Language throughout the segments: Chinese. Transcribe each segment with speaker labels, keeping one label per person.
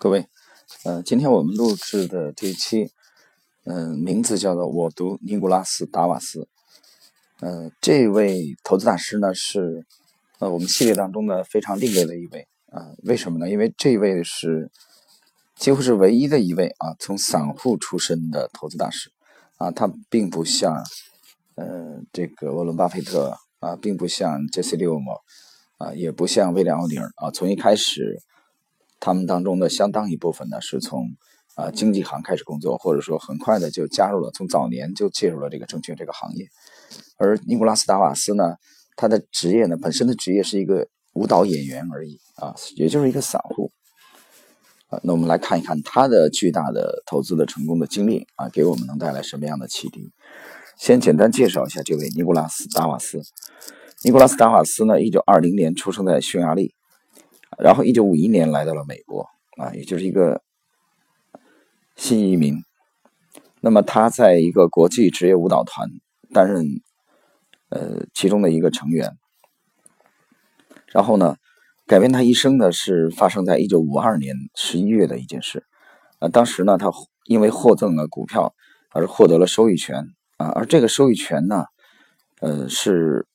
Speaker 1: 各位，呃，今天我们录制的这一期，嗯，名字叫做《我读尼古拉斯·达瓦斯》。呃，这位投资大师呢是呃我们系列当中的非常另类的一位啊。为什么呢？因为这位是几乎是唯一的一位啊，从散户出身的投资大师啊。他并不像呃这个沃伦·巴菲特啊，并不像杰西·利欧莫啊，也不像威廉·奥尼尔啊，从一开始。他们当中的相当一部分呢，是从啊经纪行开始工作，或者说很快的就加入了，从早年就介入了这个证券这个行业。而尼古拉斯·达瓦斯呢，他的职业呢，本身的职业是一个舞蹈演员而已啊，也就是一个散户啊。那我们来看一看他的巨大的投资的成功的经历啊，给我们能带来什么样的启迪？先简单介绍一下这位尼古拉斯·达瓦斯。尼古拉斯·达瓦斯呢，一九二零年出生在匈牙利。然后，一九五一年来到了美国，啊，也就是一个新移民。那么他在一个国际职业舞蹈团担任呃其中的一个成员。然后呢，改变他一生的是发生在一九五二年十一月的一件事。啊，当时呢，他因为获赠了股票而获得了收益权啊，而这个收益权呢，呃，是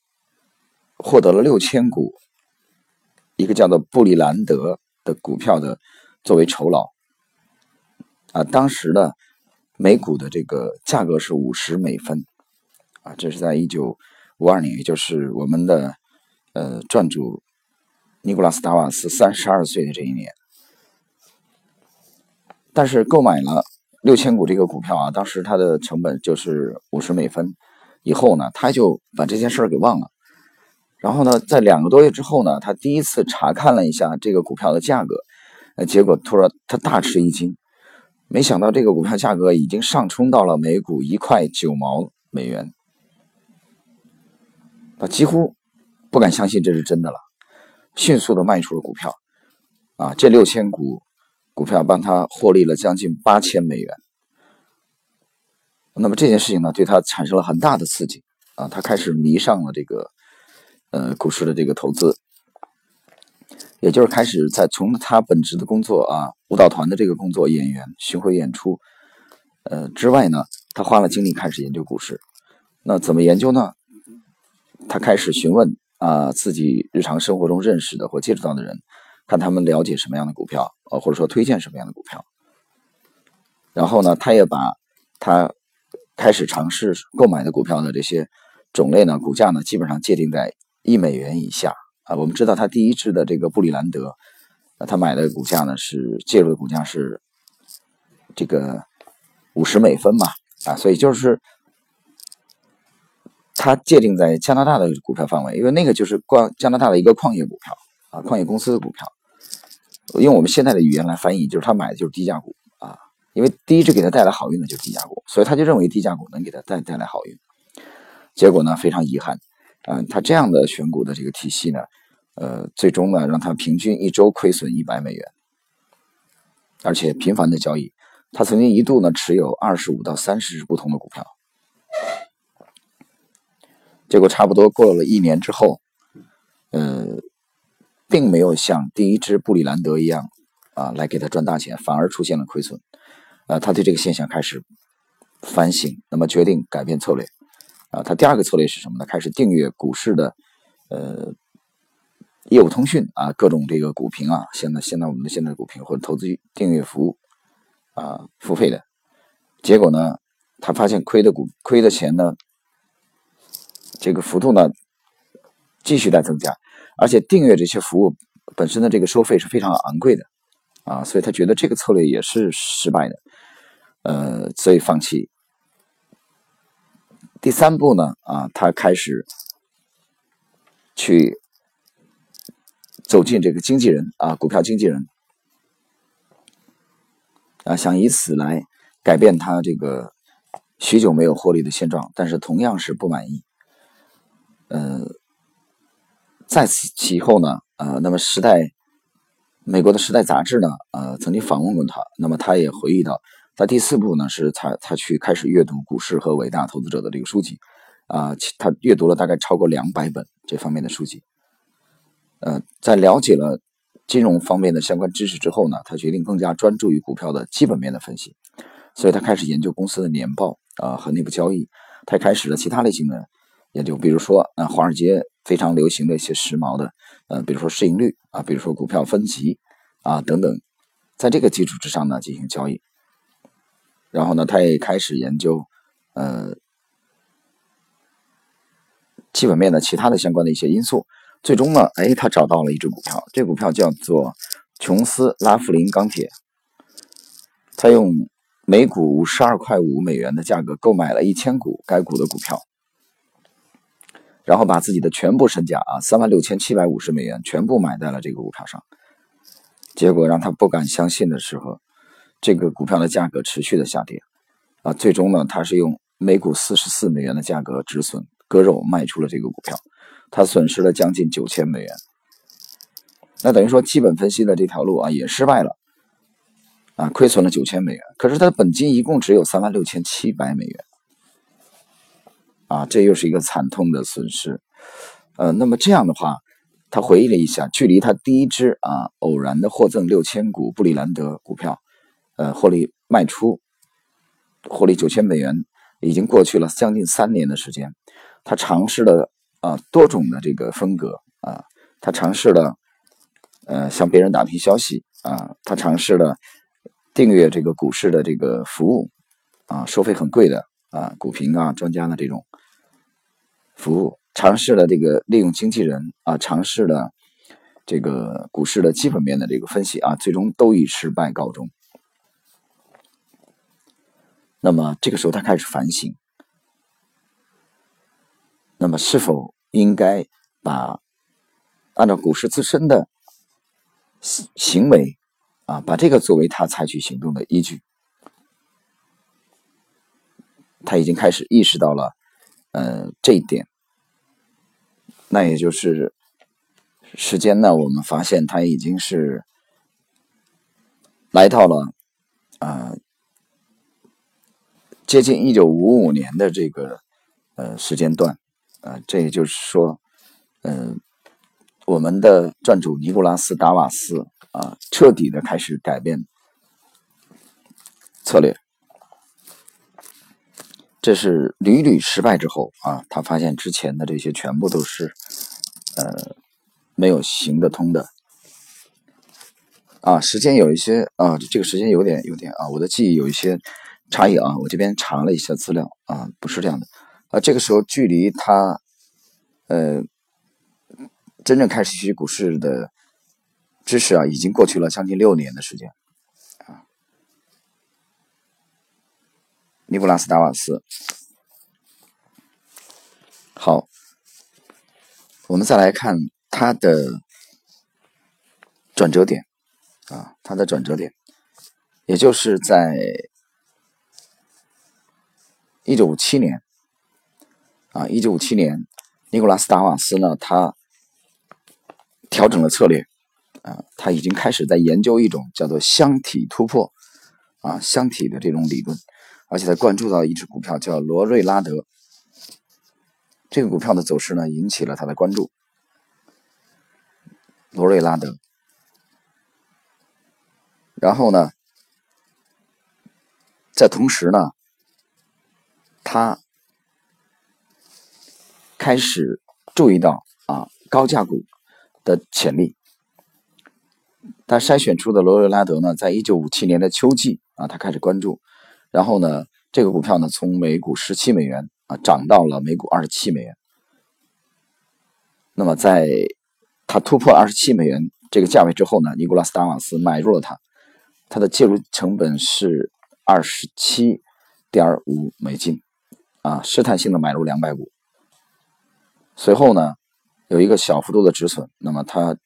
Speaker 1: 获得了六千股。一个叫做布里兰德的股票的作为酬劳啊，当时的每股的这个价格是五十美分啊，这是在一九五二年，也就是我们的呃传主尼古拉斯达瓦斯三十二岁的这一年。但是购买了六千股这个股票啊，当时它的成本就是五十美分，以后呢，他就把这件事儿给忘了。然后呢，在两个多月之后呢，他第一次查看了一下这个股票的价格，呃，结果突然他大吃一惊，没想到这个股票价格已经上冲到了每股一块九毛美元，他几乎不敢相信这是真的了，迅速的卖出了股票，啊，这六千股股票帮他获利了将近八千美元，那么这件事情呢，对他产生了很大的刺激，啊，他开始迷上了这个。呃，股市的这个投资，也就是开始在从他本职的工作啊，舞蹈团的这个工作，演员巡回演出，呃之外呢，他花了精力开始研究股市。那怎么研究呢？他开始询问啊自己日常生活中认识的或接触到的人，看他们了解什么样的股票，呃或者说推荐什么样的股票。然后呢，他也把他开始尝试购买的股票的这些种类呢，股价呢，基本上界定在。一美元以下啊，我们知道他第一支的这个布里兰德，啊，他买的股价呢是介入的股价是这个五十美分嘛啊，所以就是他界定在加拿大的股票范围，因为那个就是关加拿大的一个矿业股票啊，矿业公司的股票，用我们现在的语言来翻译，就是他买的就是低价股啊，因为第一支给他带来好运的就是低价股，所以他就认为低价股能给他带带来好运，结果呢非常遗憾。嗯，他这样的选股的这个体系呢，呃，最终呢让他平均一周亏损一百美元，而且频繁的交易，他曾经一度呢持有二十五到三十只不同的股票，结果差不多过了一年之后，呃，并没有像第一支布里兰德一样啊来给他赚大钱，反而出现了亏损，呃，他对这个现象开始反省，那么决定改变策略。啊，他第二个策略是什么呢？开始订阅股市的，呃，业务通讯啊，各种这个股评啊，现在现在我们的现在的股评或者投资订阅服务啊，付费的。结果呢，他发现亏的股亏的钱呢，这个幅度呢继续在增加，而且订阅这些服务本身的这个收费是非常昂贵的啊，所以他觉得这个策略也是失败的，呃，所以放弃。第三步呢，啊，他开始去走进这个经纪人啊，股票经纪人啊，想以此来改变他这个许久没有获利的现状，但是同样是不满意。呃，在此其后呢，呃，那么时代美国的时代杂志呢，呃，曾经访问过他，那么他也回忆到。他第四步呢，是他他去开始阅读股市和伟大投资者的这个书籍，啊，他阅读了大概超过两百本这方面的书籍，呃，在了解了金融方面的相关知识之后呢，他决定更加专注于股票的基本面的分析，所以他开始研究公司的年报啊和内部交易，他开始了其他类型的研究，比如说啊华尔街非常流行的一些时髦的，呃比如说市盈率啊，比如说股票分级啊等等，在这个基础之上呢进行交易，然后呢他也开始研究呃基本面的其他的相关的一些因素。最终呢，哎，他找到了一只股票，这股票叫做琼斯拉夫林钢铁。他用每股五十二块五美元的价格购买了一千股该股的股票，然后把自己的全部身价啊三万六千七百五十美元全部买在了这个股票上。结果让他不敢相信的时候，这个股票的价格持续的下跌啊，最终呢，他是用每股四十四美元的价格止损割肉卖出了这个股票。他损失了将近九千美元，那等于说基本分析的这条路啊也失败了，啊亏损了九千美元。可是他的本金一共只有三万六千七百美元，啊这又是一个惨痛的损失。呃，那么这样的话，他回忆了一下，距离他第一支啊偶然的获赠六千股布里兰德股票，呃获利卖出，获利九千美元，已经过去了将近三年的时间。他尝试了。啊，多种的这个风格啊，他尝试了，呃，向别人打听消息啊，他尝试了订阅这个股市的这个服务啊，收费很贵的啊，股评啊，专家的这种服务，尝试了这个利用经纪人啊，尝试了这个股市的基本面的这个分析啊，最终都以失败告终。那么这个时候，他开始反省。那么，是否应该把按照股市自身的行行为啊，把这个作为他采取行动的依据？他已经开始意识到了，呃，这一点。那也就是时间呢，我们发现他已经是来到了啊，接近一九五五年的这个呃时间段。呃，这也就是说，嗯，我们的传主尼古拉斯·达瓦斯啊，彻底的开始改变策略。这是屡屡失败之后啊，他发现之前的这些全部都是呃没有行得通的。啊，时间有一些啊，这个时间有点有点啊，我的记忆有一些差异啊，我这边查了一下资料啊，不是这样的。啊，这个时候距离他，呃，真正开始学习股市的知识啊，已经过去了将近六年的时间。啊，尼古拉斯·达瓦斯。好，我们再来看他的转折点，啊，他的转折点，也就是在一九五七年。啊，一九五七年，尼古拉斯·达瓦斯呢，他调整了策略，啊，他已经开始在研究一种叫做箱体突破，啊，箱体的这种理论，而且他关注到一只股票叫罗瑞拉德，这个股票的走势呢，引起了他的关注。罗瑞拉德，然后呢，在同时呢，他。开始注意到啊高价股的潜力，他筛选出的罗瑞拉德呢，在一九五七年的秋季啊，他开始关注，然后呢，这个股票呢从每股十七美元啊涨到了每股二十七美元。那么在他突破二十七美元这个价位之后呢，尼古拉斯达瓦斯买入了它，它的介入成本是二十七点五美金啊，试探性的买入两百股。随后呢，有一个小幅度的止损，那么它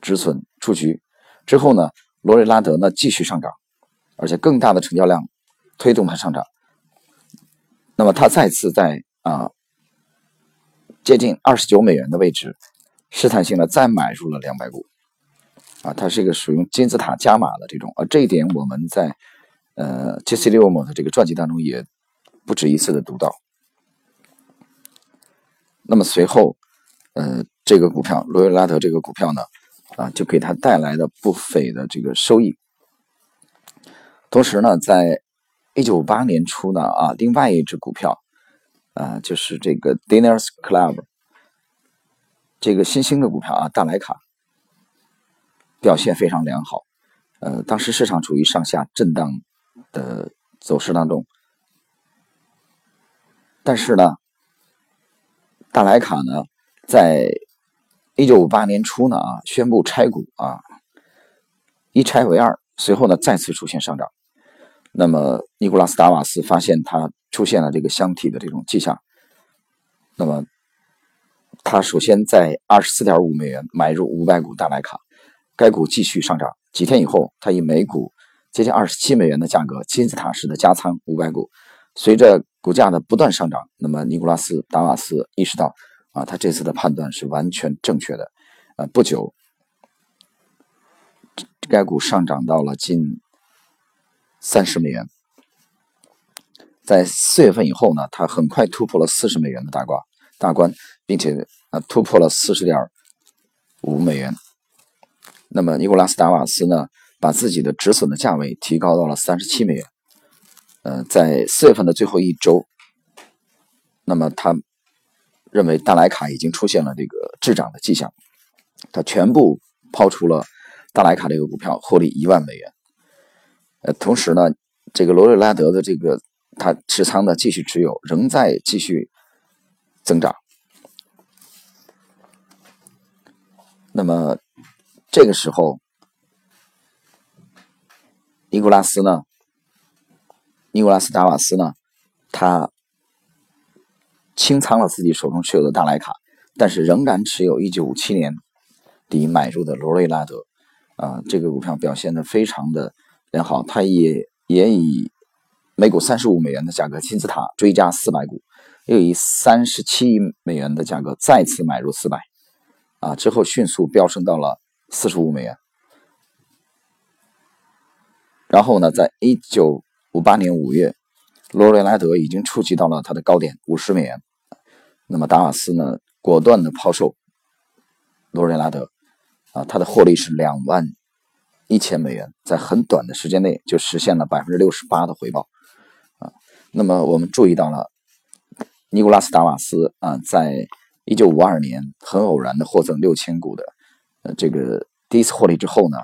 Speaker 1: 止损出局之后呢，罗瑞拉德呢继续上涨，而且更大的成交量推动它上涨。那么它再次在啊接近二十九美元的位置试探性的再买入了两百股，啊，它是一个使用金字塔加码的这种，而这一点我们在呃杰西·利欧姆的这个传记当中也不止一次的读到。那么随后，呃，这个股票罗伊拉德这个股票呢，啊，就给他带来了不菲的这个收益。同时呢，在一九五八年初呢，啊，另外一只股票，啊，就是这个 Diners Club，这个新兴的股票啊，大莱卡，表现非常良好。呃，当时市场处于上下震荡的走势当中，但是呢，大莱卡呢，在一九五八年初呢啊，宣布拆股啊，一拆为二，随后呢再次出现上涨。那么尼古拉斯达瓦斯发现它出现了这个箱体的这种迹象，那么他首先在二十四点五美元买入五百股大莱卡，该股继续上涨。几天以后，他以每股接近二十七美元的价格金字塔式的加仓五百股。随着股价的不断上涨，那么尼古拉斯达瓦斯意识到。啊，他这次的判断是完全正确的。呃，不久，该股上涨到了近三十美元。在四月份以后呢，它很快突破了四十美元的大关，大关，并且呃突破了四十点五美元。那么尼古拉斯达瓦斯呢，把自己的止损的价位提高到了三十七美元。呃，在四月份的最后一周，那么他。认为大莱卡已经出现了这个滞涨的迹象，他全部抛出了大莱卡这个股票，获利一万美元。呃，同时呢，这个罗瑞拉德的这个他持仓的继续持有，仍在继续增长。那么这个时候，尼古拉斯呢，尼古拉斯达瓦斯呢，他。清仓了自己手中持有的大莱卡，但是仍然持有1957年底买入的罗瑞拉德，啊，这个股票表现的非常的良好，他也也以每股35美元的价格金字塔追加400股，又以37美元的价格再次买入400，啊，之后迅速飙升到了45美元，然后呢，在一九五八年5月，罗瑞拉德已经触及到了它的高点50美元。那么达瓦斯呢，果断的抛售罗瑞拉德，啊，他的获利是两万一千美元，在很短的时间内就实现了百分之六十八的回报，啊，那么我们注意到了尼古拉斯达瓦斯啊，在一九五二年很偶然的获赠六千股的呃这个第一次获利之后呢，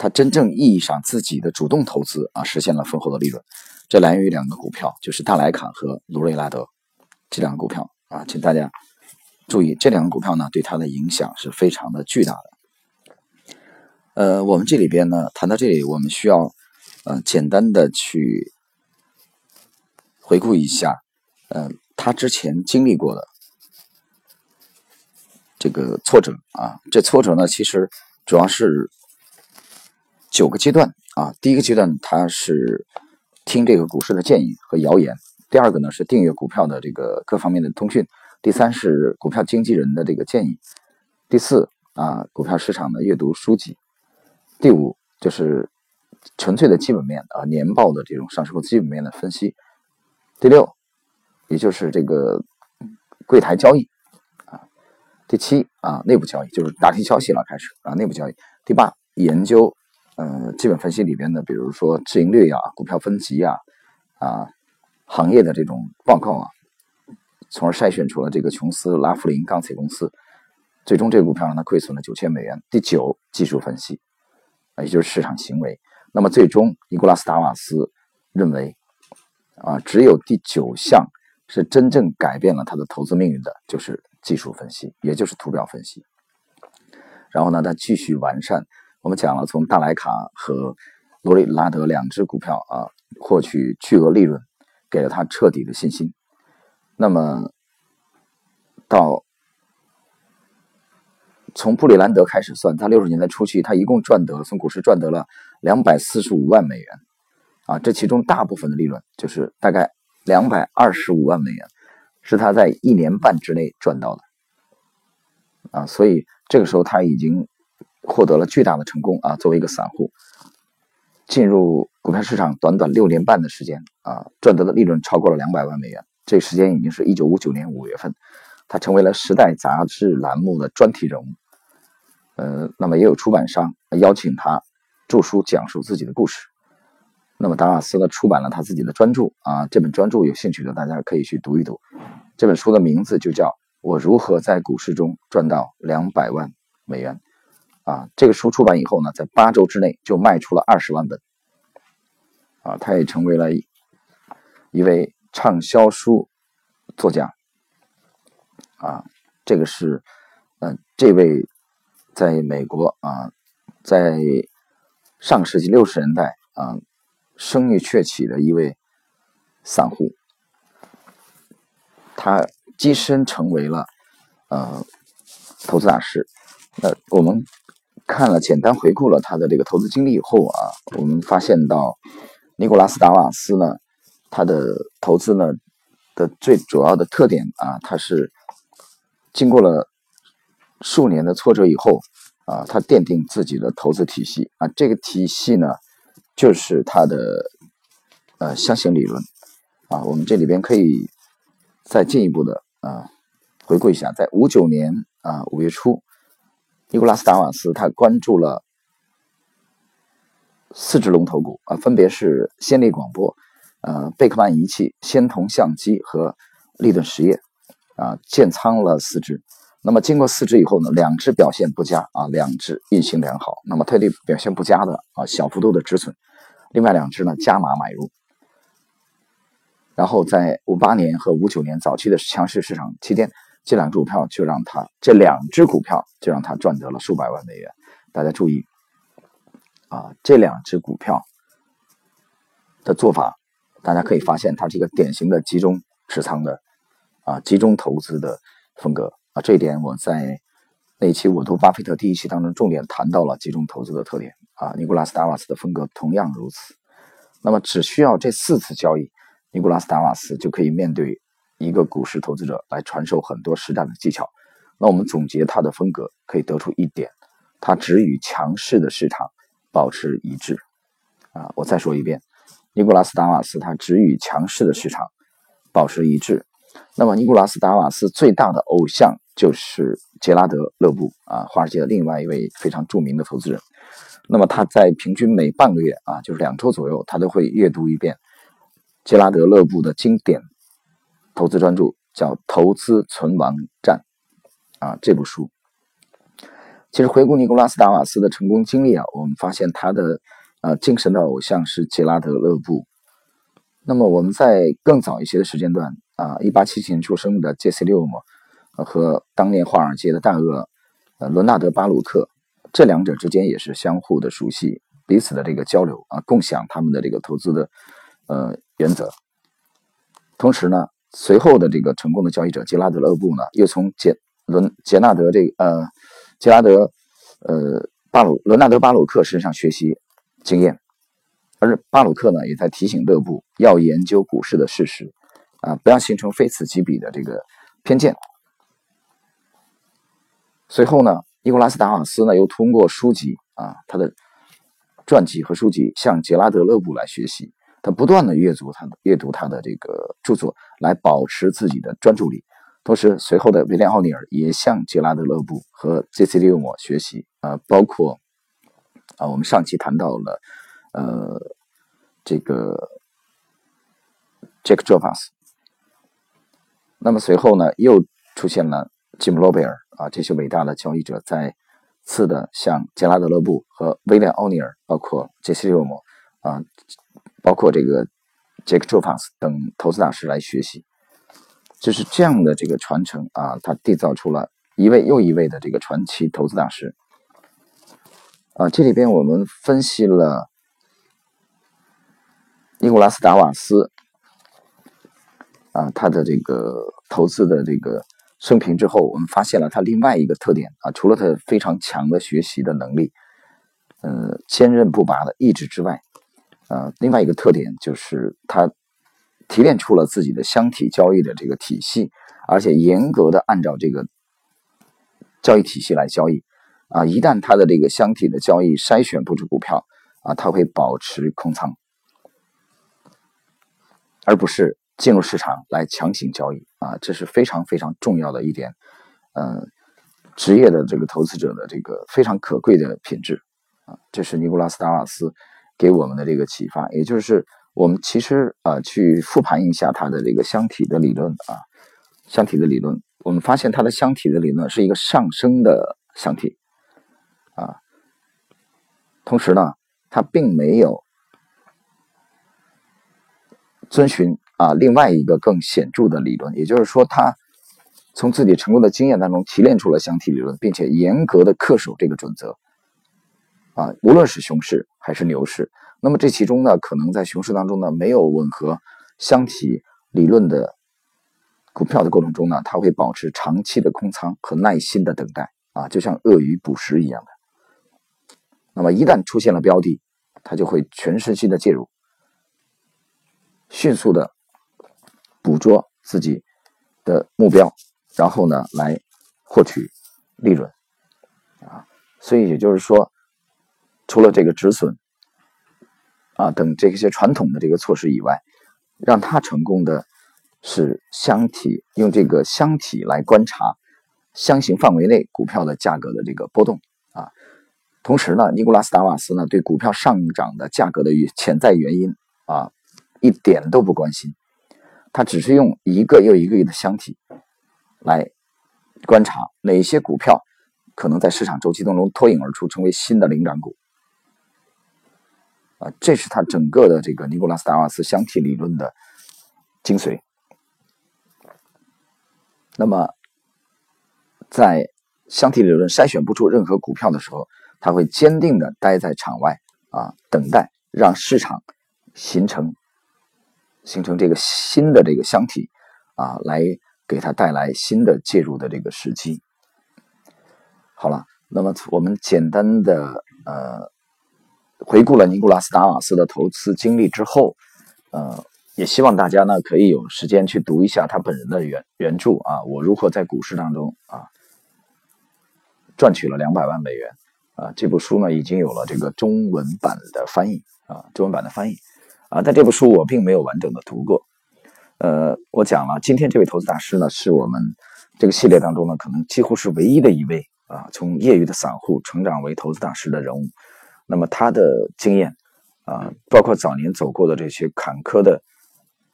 Speaker 1: 他真正意义上自己的主动投资啊，实现了丰厚的利润，这来源于两个股票，就是大莱卡和卢瑞拉德。这两个股票啊，请大家注意，这两个股票呢，对他的影响是非常的巨大的。呃，我们这里边呢，谈到这里，我们需要呃简单的去回顾一下，呃，他之前经历过的这个挫折啊，这挫折呢，其实主要是九个阶段啊。第一个阶段，他是听这个股市的建议和谣言。第二个呢是订阅股票的这个各方面的通讯，第三是股票经纪人的这个建议，第四啊股票市场的阅读书籍，第五就是纯粹的基本面啊年报的这种上市后基本面的分析，第六也就是这个柜台交易啊，第七啊内部交易就是打听消息了开始啊内部交易，第八研究呃基本分析里边的比如说市盈率啊股票分级呀啊。行业的这种报告啊，从而筛选出了这个琼斯拉夫林钢铁公司，最终这个股票让它亏损了九千美元。第九，技术分析，啊，也就是市场行为。那么最终，尼古拉斯达瓦斯认为，啊，只有第九项是真正改变了他的投资命运的，就是技术分析，也就是图表分析。然后呢，他继续完善。我们讲了，从大莱卡和罗里拉德两只股票啊，获取巨额利润。给了他彻底的信心。那么，到从布里兰德开始算，他六十年代初期，他一共赚得从股市赚得了两百四十五万美元，啊，这其中大部分的利润就是大概两百二十五万美元，是他在一年半之内赚到的，啊，所以这个时候他已经获得了巨大的成功啊，作为一个散户。进入股票市场短短六年半的时间啊，赚得的利润超过了两百万美元。这时间已经是一九五九年五月份，他成为了《时代》杂志栏目的专题人物。呃，那么也有出版商邀请他著书讲述自己的故事。那么达瓦斯呢出版了他自己的专著啊，这本专著有兴趣的大家可以去读一读。这本书的名字就叫《我如何在股市中赚到两百万美元》啊。这个书出版以后呢，在八周之内就卖出了二十万本啊，他也成为了一位畅销书作家啊。这个是嗯，这位在美国啊，在上世纪六十年代啊。声誉鹊起的一位散户，他跻身成为了呃投资大师。那我们看了简单回顾了他的这个投资经历以后啊，我们发现到尼古拉斯达瓦斯呢，他的投资呢的最主要的特点啊，他是经过了数年的挫折以后啊，他奠定自己的投资体系啊，这个体系呢。就是他的呃箱型理论啊，我们这里边可以再进一步的啊回顾一下，在五九年啊五月初，尼古拉斯达瓦斯他关注了四只龙头股啊，分别是先力广播、呃贝克曼仪器、仙童相机和利顿实业啊，建仓了四只。那么经过四只以后呢，两只表现不佳啊，两只运行良好。那么它对表现不佳的啊，小幅度的止损。另外两只呢，加码买入，然后在五八年和五九年早期的强势市场期间，这两只股票就让它这两只股票就让它赚得了数百万美元。大家注意啊，这两只股票的做法，大家可以发现它是一个典型的集中持仓的啊，集中投资的风格啊。这一点我在那期我读巴菲特第一期当中重点谈到了集中投资的特点。啊，尼古拉斯达瓦斯的风格同样如此。那么，只需要这四次交易，尼古拉斯达瓦斯就可以面对一个股市投资者来传授很多实战的技巧。那我们总结他的风格，可以得出一点：他只与强势的市场保持一致。啊，我再说一遍，尼古拉斯达瓦斯他只与强势的市场保持一致。那么，尼古拉斯达瓦斯最大的偶像就是杰拉德·勒布啊，华尔街的另外一位非常著名的投资人。那么他在平均每半个月啊，就是两周左右，他都会阅读一遍杰拉德·勒布的经典投资专著，叫《投资存亡战》啊。这部书其实回顾尼古拉斯·达瓦斯的成功经历啊，我们发现他的呃精神的偶像是杰拉德·勒布。那么我们在更早一些的时间段啊，一八七七年出生的杰西·利厄姆和当年华尔街的大鳄呃伦纳德·巴鲁克。这两者之间也是相互的熟悉，彼此的这个交流啊，共享他们的这个投资的呃原则。同时呢，随后的这个成功的交易者杰拉德·勒布呢，又从杰伦杰纳德这个呃杰拉德呃巴鲁伦纳德巴鲁克身上学习经验，而巴鲁克呢，也在提醒勒布要研究股市的事实啊，不要形成非此即彼的这个偏见。随后呢。尼古拉斯达瓦斯呢，又通过书籍啊，他的传记和书籍，向杰拉德勒布来学习。他不断的阅读他的阅读他的这个著作，来保持自己的专注力。同时，随后的威廉奥尼尔也向杰拉德勒布和 J.C. 利莫学习啊，包括啊，我们上期谈到了呃这个 Jack Jonas。那么随后呢，又出现了吉姆罗贝尔。啊，这些伟大的交易者再次的向杰拉德勒布和威廉奥尼尔，包括杰西·利莫啊，包括这个杰克·卓法斯等投资大师来学习，就是这样的这个传承啊，他缔造出了一位又一位的这个传奇投资大师。啊，这里边我们分析了尼古拉斯·达瓦斯啊，他的这个投资的这个。生平之后，我们发现了他另外一个特点啊，除了他非常强的学习的能力，呃，坚韧不拔的意志之外，呃，另外一个特点就是他提炼出了自己的箱体交易的这个体系，而且严格的按照这个交易体系来交易啊。一旦他的这个箱体的交易筛选不出股票啊，他会保持空仓，而不是。进入市场来强行交易啊，这是非常非常重要的一点。嗯，职业的这个投资者的这个非常可贵的品质啊，这是尼古拉斯达瓦斯给我们的这个启发。也就是我们其实啊去复盘一下他的这个箱体的理论啊，箱体的理论，我们发现他的箱体的理论是一个上升的箱体啊，同时呢，他并没有遵循啊另外一个更显著的理论，也就是说他。从自己成功的经验当中提炼出了箱体理论，并且严格的恪守这个准则，啊，无论是熊市还是牛市，那么这其中呢，可能在熊市当中呢，没有吻合箱体理论的股票的过程中呢，它会保持长期的空仓和耐心的等待，啊，就像鳄鱼捕食一样的。那么一旦出现了标的，它就会全身心的介入，迅速的捕捉自己的目标。然后呢，来获取利润啊，所以也就是说，除了这个止损啊等这些传统的这个措施以外，让他成功的是箱体，用这个箱体来观察箱型范围内股票的价格的这个波动啊。同时呢，尼古拉斯达瓦斯呢对股票上涨的价格的潜在原因啊一点都不关心，他只是用一个又一个亿的箱体。来观察哪些股票可能在市场周期当中脱颖而出，成为新的领涨股啊！这是他整个的这个尼古拉斯达瓦斯箱体理论的精髓。那么，在箱体理论筛选不出任何股票的时候，他会坚定的待在场外啊，等待让市场形成形成这个新的这个箱体啊来。给他带来新的介入的这个时机。好了，那么我们简单的呃回顾了尼古拉斯达瓦斯的投资经历之后，呃，也希望大家呢可以有时间去读一下他本人的原原著啊，我如何在股市当中啊赚取了两百万美元啊。这部书呢已经有了这个中文版的翻译啊，中文版的翻译啊，但这部书我并没有完整的读过。呃，我讲了，今天这位投资大师呢，是我们这个系列当中呢，可能几乎是唯一的一位啊，从业余的散户成长为投资大师的人物。那么他的经验啊，包括早年走过的这些坎坷的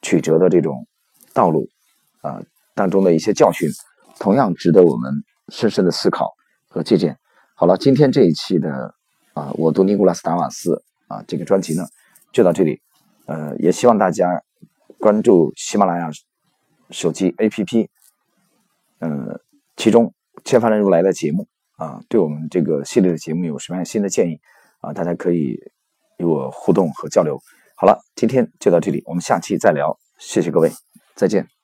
Speaker 1: 曲折的这种道路啊当中的一些教训，同样值得我们深深的思考和借鉴。好了，今天这一期的啊，我读尼古拉斯达瓦斯啊这个专辑呢，就到这里。呃，也希望大家。关注喜马拉雅手机 APP，呃，其中千帆人如来的节目啊，对我们这个系列的节目有什么样新的建议啊？大家可以与我互动和交流。好了，今天就到这里，我们下期再聊，谢谢各位，再见。